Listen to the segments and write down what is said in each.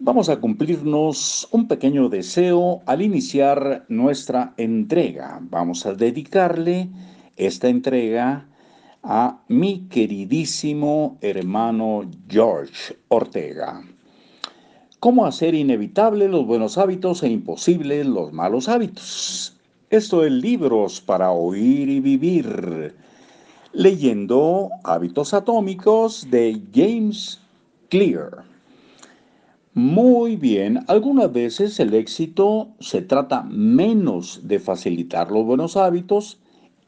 Vamos a cumplirnos un pequeño deseo al iniciar nuestra entrega. Vamos a dedicarle esta entrega a mi queridísimo hermano George Ortega. ¿Cómo hacer inevitable los buenos hábitos e imposibles los malos hábitos? Esto es libros para oír y vivir. Leyendo Hábitos Atómicos de James Clear. Muy bien, algunas veces el éxito se trata menos de facilitar los buenos hábitos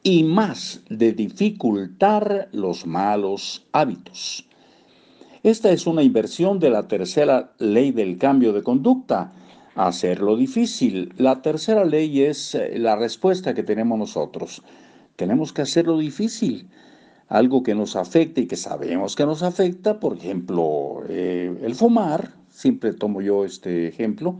y más de dificultar los malos hábitos. Esta es una inversión de la tercera ley del cambio de conducta, hacerlo difícil. La tercera ley es eh, la respuesta que tenemos nosotros. Tenemos que hacerlo difícil. Algo que nos afecta y que sabemos que nos afecta, por ejemplo, eh, el fumar, siempre tomo yo este ejemplo.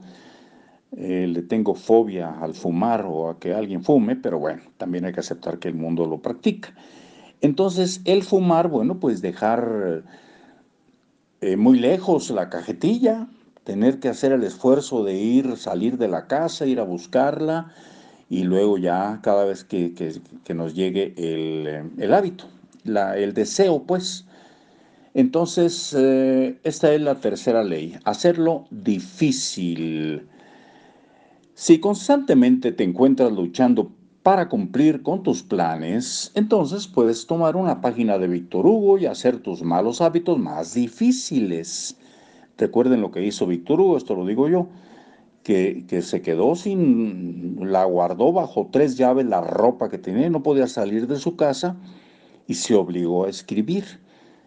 Eh, le tengo fobia al fumar o a que alguien fume, pero bueno, también hay que aceptar que el mundo lo practica. Entonces, el fumar, bueno, pues dejar eh, muy lejos la cajetilla, tener que hacer el esfuerzo de ir, salir de la casa, ir a buscarla y luego ya cada vez que, nos llegue el, eh, el hábito, la, el deseo, pues, entonces, eh, esta es la tercera ley, hacerlo difícil. Si constantemente te encuentras luchando para cumplir con tus planes, entonces puedes tomar una página de Víctor Hugo y hacer tus malos hábitos más difíciles. Recuerden lo que hizo Víctor Hugo, esto lo digo yo, que, que, se quedó sin, la guardó bajo tres llaves la ropa que tenía, no podía salir de su casa y se obligó a escribir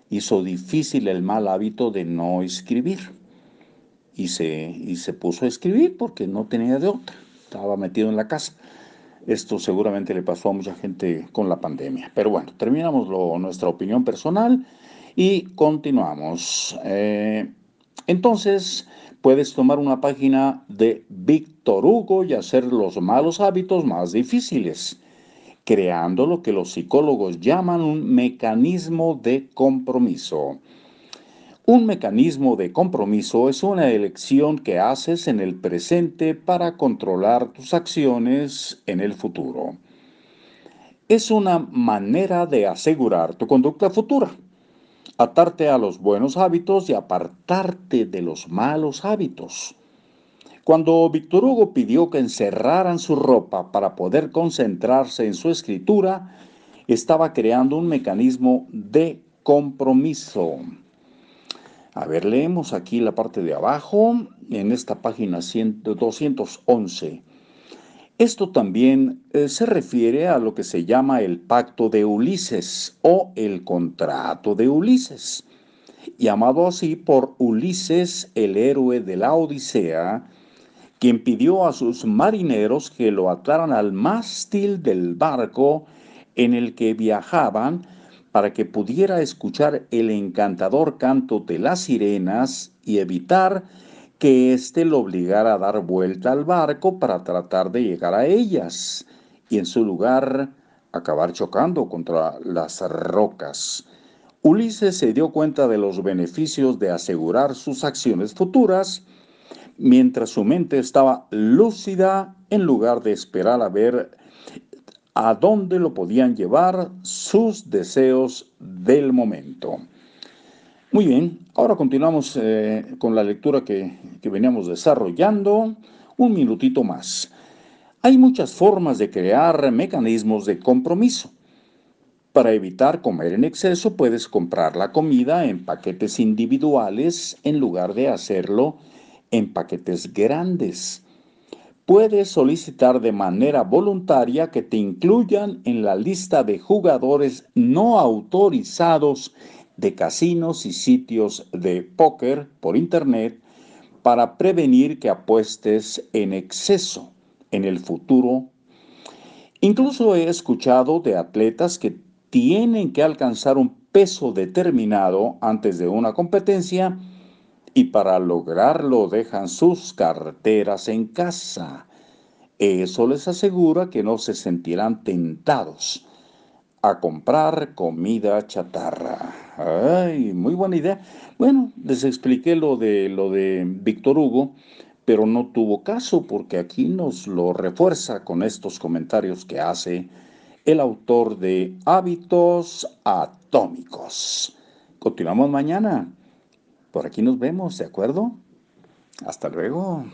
hizo difícil el mal hábito de no escribir. Y se, y se puso a escribir porque no tenía de otra. Estaba metido en la casa. Esto seguramente le pasó a mucha gente con la pandemia. Pero bueno, terminamos nuestra opinión personal y continuamos. Eh, entonces, puedes tomar una página de Víctor Hugo y hacer los malos hábitos más difíciles creando lo que los psicólogos llaman un mecanismo de compromiso. Un mecanismo de compromiso es una elección que haces en el presente para controlar tus acciones en el futuro. Es una manera de asegurar tu conducta futura, atarte a los buenos hábitos y apartarte de los malos hábitos. Cuando Víctor Hugo pidió que encerraran su ropa para poder concentrarse en su escritura, estaba creando un mecanismo de compromiso. A ver, leemos aquí la parte de abajo, en esta página 211. Esto también eh, se refiere a lo que se llama el pacto de Ulises o el contrato de Ulises, llamado así por Ulises, el héroe de la Odisea, quien pidió a sus marineros que lo ataran al mástil del barco en el que viajaban para que pudiera escuchar el encantador canto de las sirenas y evitar que éste lo obligara a dar vuelta al barco para tratar de llegar a ellas y en su lugar acabar chocando contra las rocas. Ulises se dio cuenta de los beneficios de asegurar sus acciones futuras mientras su mente estaba lúcida en lugar de esperar a ver a dónde lo podían llevar sus deseos del momento. Muy bien, ahora continuamos eh, con la lectura que, que veníamos desarrollando. Un minutito más. Hay muchas formas de crear mecanismos de compromiso. Para evitar comer en exceso, puedes comprar la comida en paquetes individuales en lugar de hacerlo en paquetes grandes. Puedes solicitar de manera voluntaria que te incluyan en la lista de jugadores no autorizados de casinos y sitios de póker por Internet para prevenir que apuestes en exceso en el futuro. Incluso he escuchado de atletas que tienen que alcanzar un peso determinado antes de una competencia y para lograrlo dejan sus carteras en casa. Eso les asegura que no se sentirán tentados a comprar comida chatarra. Ay, muy buena idea. Bueno, les expliqué lo de lo de Víctor Hugo, pero no tuvo caso porque aquí nos lo refuerza con estos comentarios que hace el autor de Hábitos Atómicos. Continuamos mañana. Por aquí nos vemos, ¿de acuerdo? Hasta luego.